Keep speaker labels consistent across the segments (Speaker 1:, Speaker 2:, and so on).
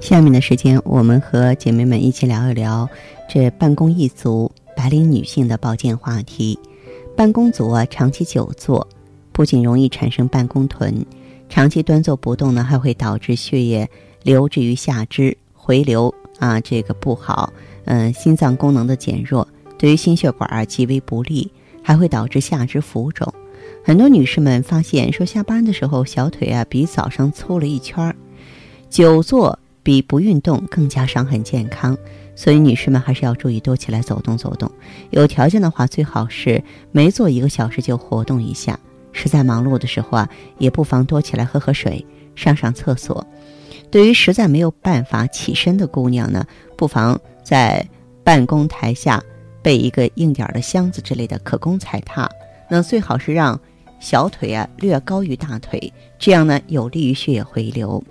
Speaker 1: 下面的时间，我们和姐妹们一起聊一聊这办公一族白领女性的保健话题。办公族啊，长期久坐，不仅容易产生办公臀，长期端坐不动呢，还会导致血液流至于下肢，回流啊，这个不好。嗯，心脏功能的减弱，对于心血管啊极为不利，还会导致下肢浮肿。很多女士们发现说，下班的时候小腿啊比早上粗了一圈儿，久坐。比不运动更加伤害健康，所以女士们还是要注意多起来走动走动。有条件的话，最好是每坐一个小时就活动一下。实在忙碌的时候啊，也不妨多起来喝喝水，上上厕所。对于实在没有办法起身的姑娘呢，不妨在办公台下备一个硬点的箱子之类的可供踩踏。那最好是让小腿啊略高于大腿，这样呢有利于血液回流。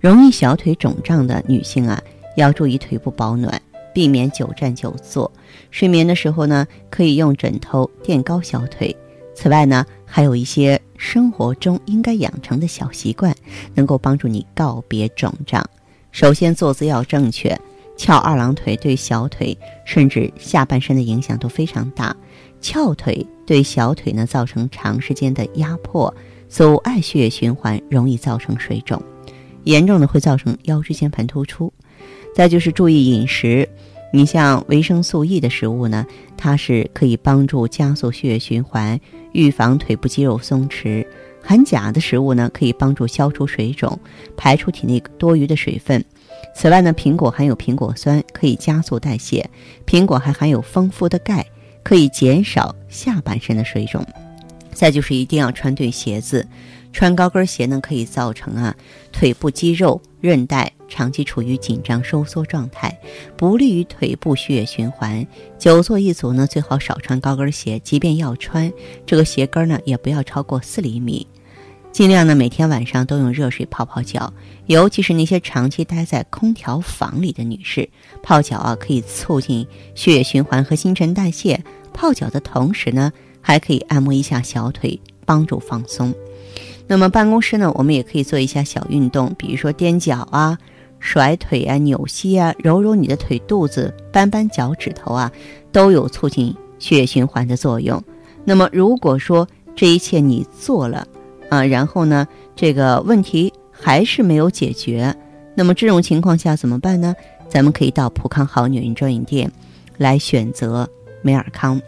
Speaker 1: 容易小腿肿胀的女性啊，要注意腿部保暖，避免久站久坐。睡眠的时候呢，可以用枕头垫高小腿。此外呢，还有一些生活中应该养成的小习惯，能够帮助你告别肿胀。首先，坐姿要正确，翘二郎腿对小腿甚至下半身的影响都非常大。翘腿对小腿呢造成长时间的压迫，阻碍血液循环，容易造成水肿。严重的会造成腰椎间盘突出，再就是注意饮食。你像维生素 E 的食物呢，它是可以帮助加速血液循环，预防腿部肌肉松弛。含钾的食物呢，可以帮助消除水肿，排出体内多余的水分。此外呢，苹果含有苹果酸，可以加速代谢。苹果还含有丰富的钙，可以减少下半身的水肿。再就是一定要穿对鞋子。穿高跟鞋呢，可以造成啊腿部肌肉韧带长期处于紧张收缩状态，不利于腿部血液循环。久坐一族呢，最好少穿高跟鞋，即便要穿，这个鞋跟呢也不要超过四厘米。尽量呢每天晚上都用热水泡泡脚，尤其是那些长期待在空调房里的女士，泡脚啊可以促进血液循环和新陈代谢。泡脚的同时呢，还可以按摩一下小腿，帮助放松。那么办公室呢，我们也可以做一下小运动，比如说踮脚啊、甩腿啊、扭膝啊、揉揉你的腿肚子、扳扳脚趾头啊，都有促进血液循环的作用。那么如果说这一切你做了啊，然后呢，这个问题还是没有解决，那么这种情况下怎么办呢？咱们可以到普康好女人专营店来选择美尔康。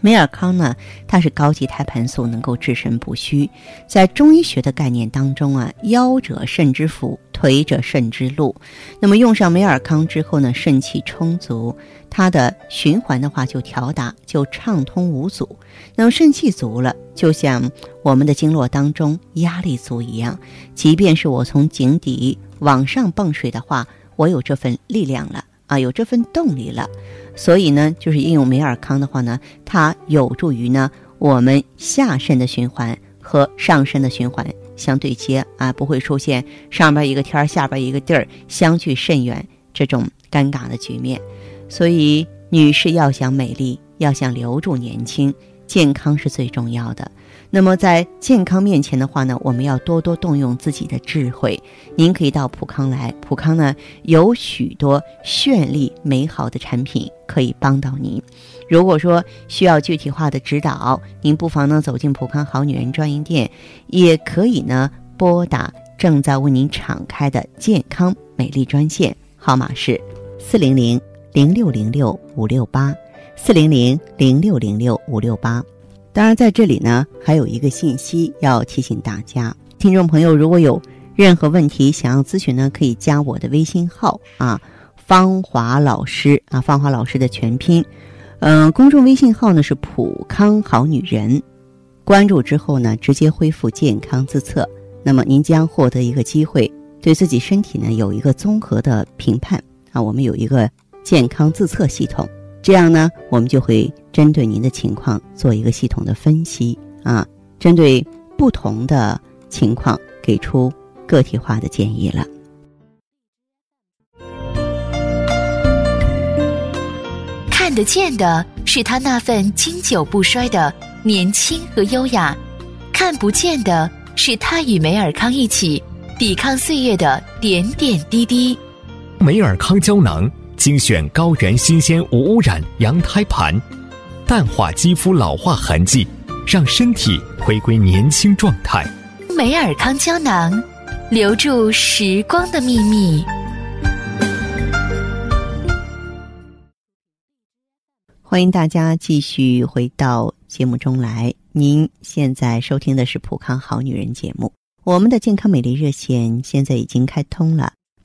Speaker 1: 美尔康呢，它是高级胎盘素，能够治肾补虚。在中医学的概念当中啊，腰者肾之府，腿者肾之路。那么用上美尔康之后呢，肾气充足，它的循环的话就调达就畅通无阻。那么肾气足了，就像我们的经络当中压力足一样，即便是我从井底往上蹦水的话，我有这份力量了。啊，有这份动力了，所以呢，就是应用美尔康的话呢，它有助于呢我们下身的循环和上身的循环相对接啊，不会出现上边一个天儿下边一个地儿相距甚远这种尴尬的局面。所以，女士要想美丽，要想留住年轻，健康是最重要的。那么在健康面前的话呢，我们要多多动用自己的智慧。您可以到普康来，普康呢有许多绚丽美好的产品可以帮到您。如果说需要具体化的指导，您不妨呢走进普康好女人专营店，也可以呢拨打正在为您敞开的健康美丽专线，号码是四零零零六零六五六八四零零零六零六五六八。当然，在这里呢，还有一个信息要提醒大家，听众朋友，如果有任何问题想要咨询呢，可以加我的微信号啊，芳华老师啊，芳华老师的全拼，嗯，公众微信号呢是普康好女人，关注之后呢，直接恢复健康自测，那么您将获得一个机会，对自己身体呢有一个综合的评判。啊，我们有一个健康自测系统，这样呢，我们就会针对您的情况做一个系统的分析啊，针对不同的情况给出个体化的建议了。
Speaker 2: 看得见的是他那份经久不衰的年轻和优雅，看不见的是他与梅尔康一起抵抗岁月的点点滴滴。
Speaker 3: 梅尔康胶囊精选高原新鲜无污染羊胎盘，淡化肌肤老化痕迹，让身体回归年轻状态。
Speaker 2: 美尔康胶囊，留住时光的秘密。
Speaker 1: 欢迎大家继续回到节目中来。您现在收听的是《普康好女人》节目。我们的健康美丽热线现在已经开通了，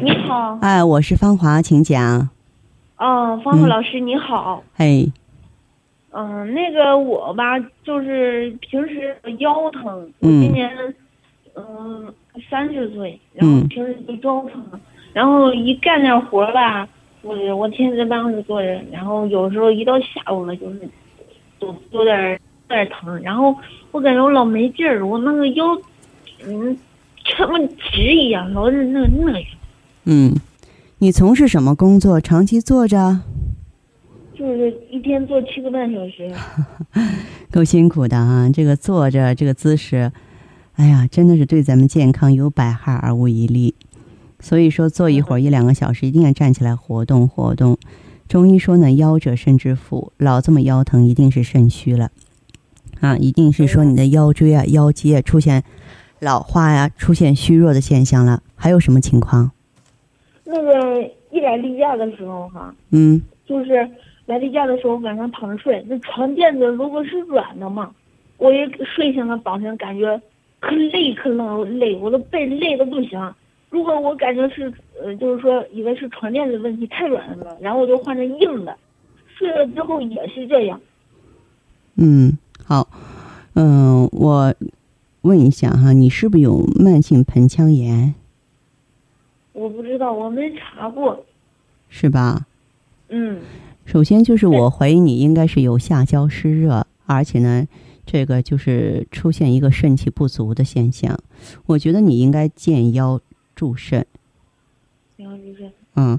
Speaker 4: 你好。
Speaker 1: 哎，我是芳华，请讲。
Speaker 4: 哦，芳华老师你好。
Speaker 1: 哎。
Speaker 4: 嗯，那个我吧，就是平时腰疼，我今年嗯三十岁，然后平时就腰疼，然后一干点活吧。我我天天在办公室坐着，然后有时候一到下午了，就是都有点有点疼，然后我感觉我老没劲儿，我那个腰，嗯，这么直一样，老是那那样。
Speaker 1: 嗯，你从事什么工作？长期坐着？
Speaker 4: 就是一天坐七个半小时。
Speaker 1: 够辛苦的啊！这个坐着这个姿势，哎呀，真的是对咱们健康有百害而无一利。所以说，坐一会儿一两个小时，一定要站起来活动活动。中医说呢，腰者肾之府，老这么腰疼，一定是肾虚了，啊，一定是说你的腰椎啊、腰肌啊出现老化呀，出现虚弱的现象了。还有什么情况？
Speaker 4: 那个一来例假的时候哈，
Speaker 1: 嗯，
Speaker 4: 就是来例假的时候晚上躺着睡，那床垫子如果是软的嘛，我一睡醒了早晨感觉可累可累累，我的背累的不行。如果我感觉是呃，就是说以为是床垫子问题太软了，然后我就换成硬的，睡了之后也是这样。
Speaker 1: 嗯，好，嗯，我问一下哈，你是不是有慢性盆腔炎？
Speaker 4: 我不知道，我没查过。
Speaker 1: 是吧？
Speaker 4: 嗯。
Speaker 1: 首先就是我怀疑你应该是有下焦湿热，而且呢，这个就是出现一个肾气不足的现象。我觉得你应该健腰。助肾，嗯，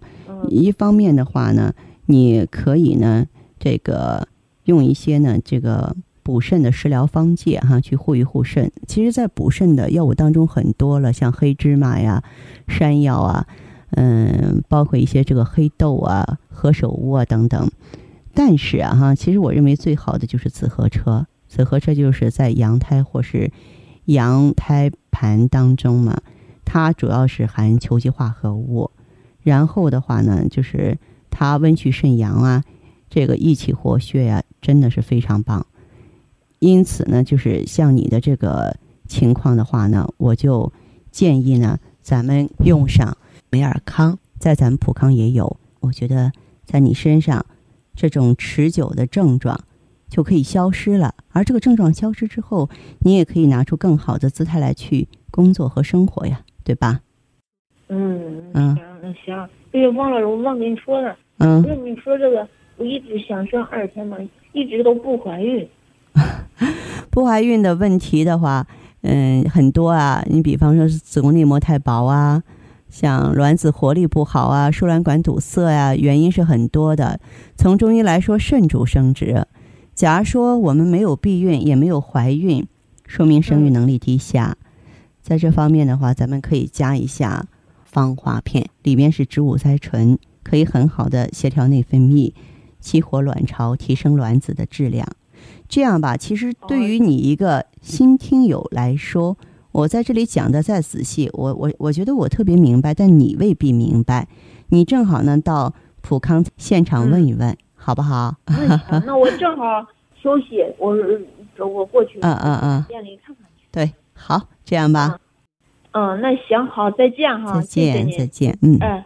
Speaker 1: 一方面的话呢，你可以呢，这个用一些呢，这个补肾的食疗方剂哈，去护一护肾。其实，在补肾的药物当中很多了，像黑芝麻呀、山药啊，嗯，包括一些这个黑豆啊、何首乌啊等等。但是啊哈，其实我认为最好的就是紫河车。紫河车就是在羊胎或是羊胎盘当中嘛。它主要是含球基化合物，然后的话呢，就是它温煦肾阳啊，这个益气活血呀，真的是非常棒。因此呢，就是像你的这个情况的话呢，我就建议呢，咱们用上美尔康，在咱们普康也有。我觉得在你身上，这种持久的症状就可以消失了。而这个症状消失之后，你也可以拿出更好的姿态来去工作和生活呀。对吧？
Speaker 4: 嗯嗯，那行，哎呀，忘了，我忘跟你说了。
Speaker 1: 嗯，
Speaker 4: 那你说这个，我一直想生二胎嘛，一直都不怀孕。
Speaker 1: 不怀孕的问题的话，嗯，很多啊。你比方说是子宫内膜太薄啊，像卵子活力不好啊，输卵管堵塞呀，原因是很多的。从中医来说，肾主生殖。假如说我们没有避孕，也没有怀孕，说明生育能力低下。在这方面的话，咱们可以加一下芳华片，里面是植物甾醇，可以很好的协调内分泌，激活卵巢，提升卵子的质量。这样吧，其实对于你一个新听友来说，我在这里讲的再仔细，我我我觉得我特别明白，但你未必明白。你正好呢到普康现场问一问，好不好？
Speaker 4: 那我正好休息，我我过去
Speaker 1: 嗯嗯嗯
Speaker 4: 店里看看去。
Speaker 1: 对，好，这样吧。
Speaker 4: 嗯，那行好，再见哈，
Speaker 1: 再见
Speaker 4: 谢谢
Speaker 1: 再见，嗯。
Speaker 4: 哎。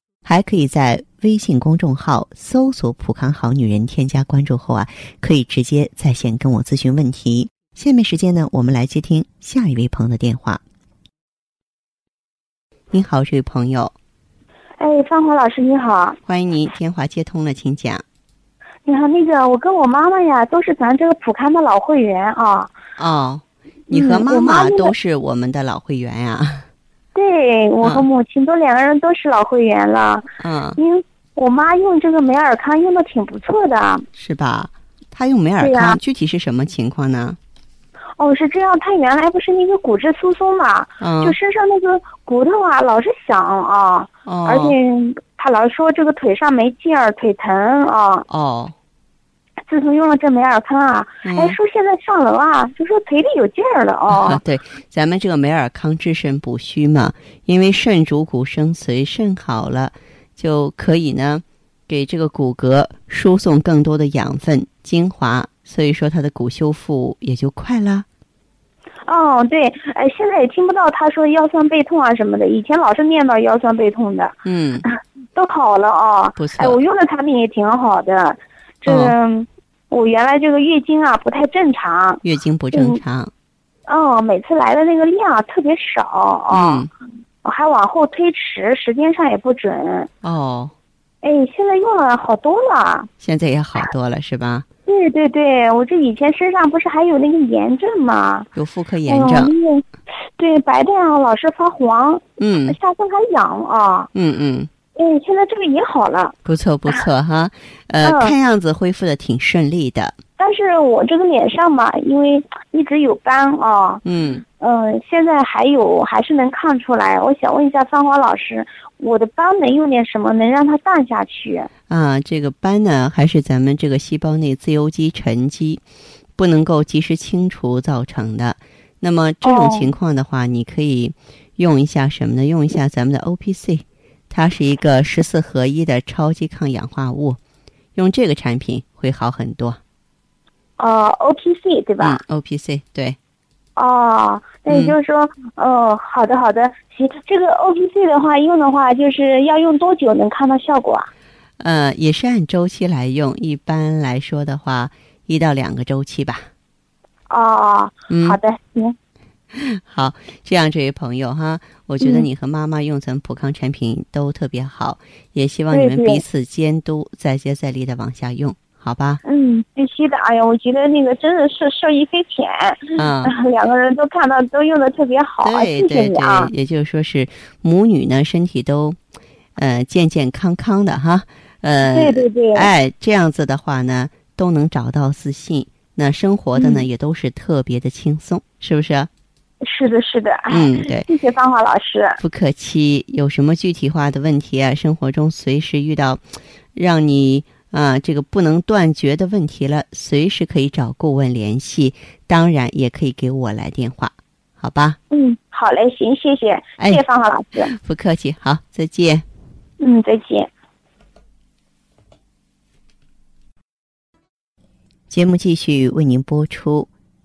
Speaker 1: 还可以在微信公众号搜索“普康好女人”，添加关注后啊，可以直接在线跟我咨询问题。下面时间呢，我们来接听下一位朋友的电话。您好，这位朋友。
Speaker 5: 哎，芳华老师你好，
Speaker 1: 欢迎您，电话接通了，请讲。
Speaker 5: 你好，那个我跟我妈妈呀，都是咱这个普康的老会员啊。
Speaker 1: 哦，你和
Speaker 5: 嗯
Speaker 1: 妈
Speaker 5: 妈
Speaker 1: 都是我们的老会员呀、
Speaker 5: 对我和
Speaker 1: 嗯
Speaker 5: 母亲都两个人都是老会员了，
Speaker 1: 嗯，
Speaker 5: 因为我妈用这个美尔康用的挺不错的。
Speaker 1: 是吧？她用美尔康，具体是什么情况呢？
Speaker 5: 哦，是这样，她原来不是那个骨质疏松嘛，
Speaker 1: 嗯，
Speaker 5: 就身上那个骨头啊老是响啊，
Speaker 1: 哦，
Speaker 5: 而且她老说这个腿上没劲儿，腿疼啊。
Speaker 1: 哦，
Speaker 5: 自从用了这美尔康啊，
Speaker 1: 嗯
Speaker 5: 哎，说现在上楼啊，就说腿里有劲儿了哦。
Speaker 1: 对，咱们这个梅尔康治肾补虚嘛，因为肾主骨生髓，肾好了就可以呢，给这个骨骼输送更多的养分精华，所以说它的骨修复也就快了。
Speaker 5: 哦，对，哎，现在也听不到他说腰酸背痛啊什么的，以前老是念叨腰酸背痛的，
Speaker 1: 嗯，
Speaker 5: 都好了啊。
Speaker 1: 不错
Speaker 5: 哎，我用的产品也挺好的，这个、我原来这个月经啊不太正常，
Speaker 1: 月经不正常，
Speaker 5: 哦，每次来的那个量啊特别少啊，
Speaker 1: 嗯，
Speaker 5: 还往后推迟，时间上也不准。
Speaker 1: 哦，
Speaker 5: 哎，现在用了好多了。
Speaker 1: 现在也好多了是吧？
Speaker 5: 对对对，我这以前身上不是还有那个炎症吗？
Speaker 1: 有妇科炎症，
Speaker 5: 那个对，白带啊老是发黄，
Speaker 1: 嗯
Speaker 5: 下身还痒啊。
Speaker 1: 嗯嗯，
Speaker 5: 哎，现在这个也好了，
Speaker 1: 不错不错哈，呃，
Speaker 5: 嗯
Speaker 1: 看样子恢复的挺顺利的，
Speaker 5: 但是我这个脸上嘛，因为一直有斑啊，
Speaker 1: 嗯。
Speaker 5: 嗯、现在还有还是能看出来。我想问一下芳华老师，我的斑能用点什么能让它淡下去？
Speaker 1: 啊，这个斑呢，还是咱们这个细胞内自由基沉积不能够及时清除造成的。那么这种
Speaker 5: 哦
Speaker 1: 情况的话，你可以用一下什么呢？用一下咱们的 O P C，它是一个十四合一的超级抗氧化物，用这个产品会好很多。
Speaker 5: 呃，O P C 对吧？
Speaker 1: 嗯，O P C 对，
Speaker 5: 哦，那也就是说，哦，好的好的，行，这个 O P C 的话用的话，就是要用多久能看到效果啊？
Speaker 1: 呃，也是按周期来用，一般来说的话，一到两个周期吧。
Speaker 5: 哦，
Speaker 1: 嗯，
Speaker 5: 好的，行，
Speaker 1: 好，这样这位朋友哈，我觉得
Speaker 5: 嗯
Speaker 1: 你和妈妈用咱们普康产品都特别好，也希望你们彼此监督，再接再厉的往下用，好吧？
Speaker 5: 嗯，必须的。哎呀，我觉得那个真的是受益匪浅，
Speaker 1: 嗯，
Speaker 5: 两个人都看到都用的特别好，
Speaker 1: 对对对，。也就是说是母女呢身体都呃健健康康的哈，呃，
Speaker 5: 对对对，
Speaker 1: 哎，这样子的话呢，都能找到自信，那生活的呢、
Speaker 5: 嗯
Speaker 1: 也都是特别的轻松，是不是？
Speaker 5: 是的，是的，哎，
Speaker 1: 嗯，对。
Speaker 5: 谢谢芳华老师。
Speaker 1: 不客气，有什么具体化的问题啊？生活中随时遇到让你啊这个不能断绝的问题了，随时可以找顾问联系，当然也可以给我来电话，好吧？
Speaker 5: 嗯，好嘞，行，谢谢，
Speaker 1: 哎
Speaker 5: 谢谢芳华老师。
Speaker 1: 不客气，好，再见。
Speaker 5: 嗯，再见。
Speaker 1: 节目继续为您播出。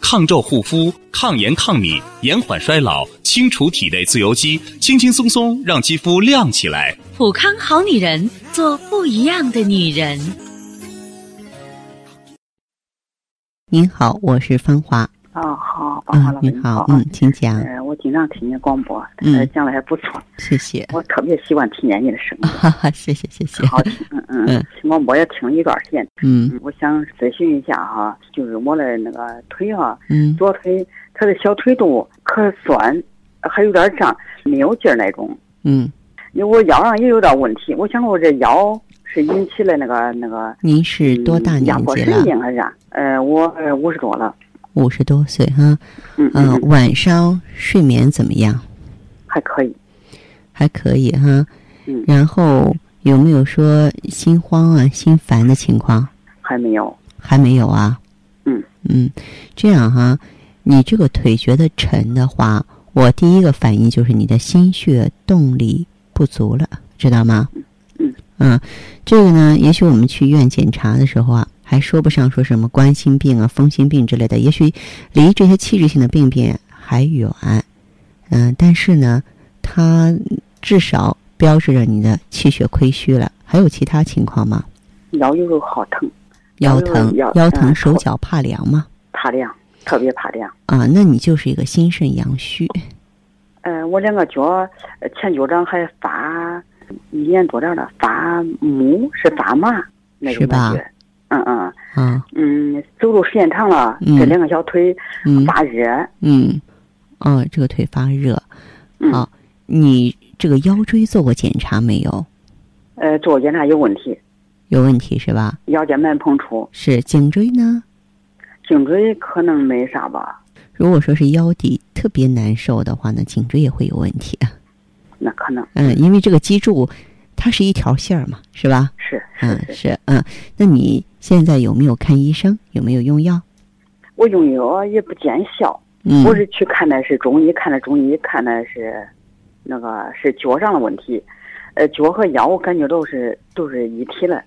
Speaker 6: 抗皱护肤、抗炎抗敏、延缓衰老、清除体内自由基，轻轻松松让肌肤亮起来。
Speaker 2: 普康好女人，做不一样的女人。
Speaker 1: 您好，我是芳华。
Speaker 7: 啊，好，芳华老师，
Speaker 1: 你好，嗯，请讲。
Speaker 7: 呃，我经常听您广播，嗯，讲的还不错，
Speaker 1: 谢谢。
Speaker 7: 我特别喜欢听见你的声音，
Speaker 1: 哈哈，谢谢，谢谢。
Speaker 7: 好听，嗯嗯，听广播也听一段时间，
Speaker 1: 嗯，
Speaker 7: 我想咨询一下哈，就是我的那个腿哈，
Speaker 1: 嗯，
Speaker 7: 左腿，它的小腿肚可酸，还有点胀，没有劲儿那种，
Speaker 1: 嗯，
Speaker 7: 因为我腰上也有点问题，我想我这腰是引起了那个那个，
Speaker 1: 您是多大年纪了？压
Speaker 7: 迫神经还是啥？呃，我五十多了。
Speaker 1: 五十多岁哈，
Speaker 7: 嗯，
Speaker 1: 晚上睡眠怎么样？
Speaker 7: 还可以，
Speaker 1: 还可以哈。
Speaker 7: 嗯，
Speaker 1: 然后有没有说心慌啊、心烦的情况？
Speaker 7: 还没有，
Speaker 1: 还没有啊。
Speaker 7: 嗯
Speaker 1: 嗯，这样哈，你这个腿觉得沉的话，我第一个反应就是你的心血动力不足了，知道吗？
Speaker 7: 嗯
Speaker 1: 嗯，这个呢，也许我们去医院检查的时候啊。还说不上说什么冠心病啊、风心病之类的，也许离这些器质性的病变还远，嗯，但是呢，它至少标志着你的气血亏虚了。还有其他情况吗？
Speaker 7: 腰有时候好疼，
Speaker 1: 腰疼，腰疼，手脚怕凉吗？
Speaker 7: 怕凉，特别怕凉。
Speaker 1: 啊，那你就是一个心肾阳虚。
Speaker 7: 嗯，我两个脚前脚掌还发一年多点了，发木是发麻那种感觉。嗯嗯
Speaker 1: 嗯
Speaker 7: 嗯，走路时间长了，这两个小腿发热。
Speaker 1: 嗯，哦，这个腿发热。好，你这个腰椎做过检查没有？
Speaker 7: 呃，做过检查有问题。
Speaker 1: 有问题是吧？
Speaker 7: 腰间盘膨出。
Speaker 1: 是颈椎呢？
Speaker 7: 颈椎可能没啥吧。
Speaker 1: 如果说是腰底特别难受的话，呢颈椎也会有问题。
Speaker 7: 那可能。
Speaker 1: 嗯，因为这个脊柱它是一条线儿嘛，是吧？
Speaker 7: 是。
Speaker 1: 嗯，是嗯，那你。现在有没有看医生？有没有用药？
Speaker 7: 我用药也不见效。
Speaker 1: 嗯，
Speaker 7: 我是去看的是中医，看的中医，看的是那个是脚上的问题。呃，脚和腰我感觉都是都是一体的。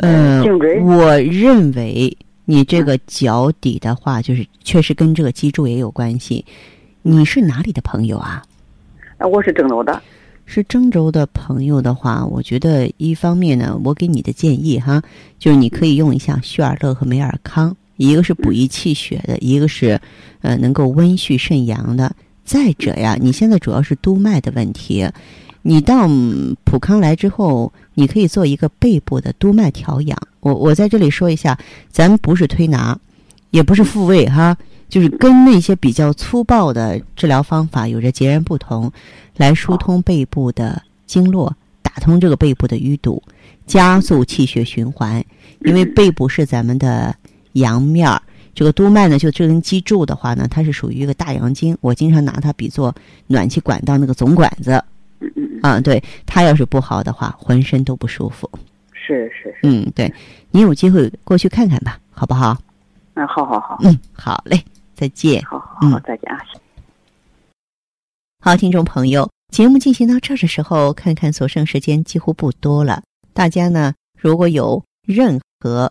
Speaker 1: 嗯，
Speaker 7: 颈椎，
Speaker 1: 我认为你这个脚底的话，就是确实跟这个脊柱也有关系。你是哪里的朋友啊？
Speaker 7: 啊，我是郑州的。
Speaker 1: 是郑州的朋友的话，我觉得一方面呢，我给你的建议哈，就是你可以用一下旭尔乐和美尔康，一个是补益气血的，一个是呃能够温煦肾阳的。再者呀，你现在主要是督脉的问题，你到普康来之后，你可以做一个背部的督脉调养。我我在这里说一下，咱不是推拿，也不是复位哈。就是跟那些比较粗暴的治疗方法有着截然不同，来疏通背部的经络，打通这个背部的淤堵，加速气血循环。因为背部是咱们的阳面儿，这个督脉呢，就这根脊柱的话呢，它是属于一个大阳经。我经常拿它比作暖气管道那个总管子。嗯嗯啊，对，它要是不好的话，浑身都不舒服。
Speaker 7: 是是是。
Speaker 1: 嗯，对，你有机会过去看看吧，好不好？
Speaker 7: 嗯，好好好。
Speaker 1: 嗯，好嘞。再见，
Speaker 7: 好好好再见啊！
Speaker 1: 好，听众朋友，节目进行到这儿的时候，看看所剩时间几乎不多了。大家呢，如果有任何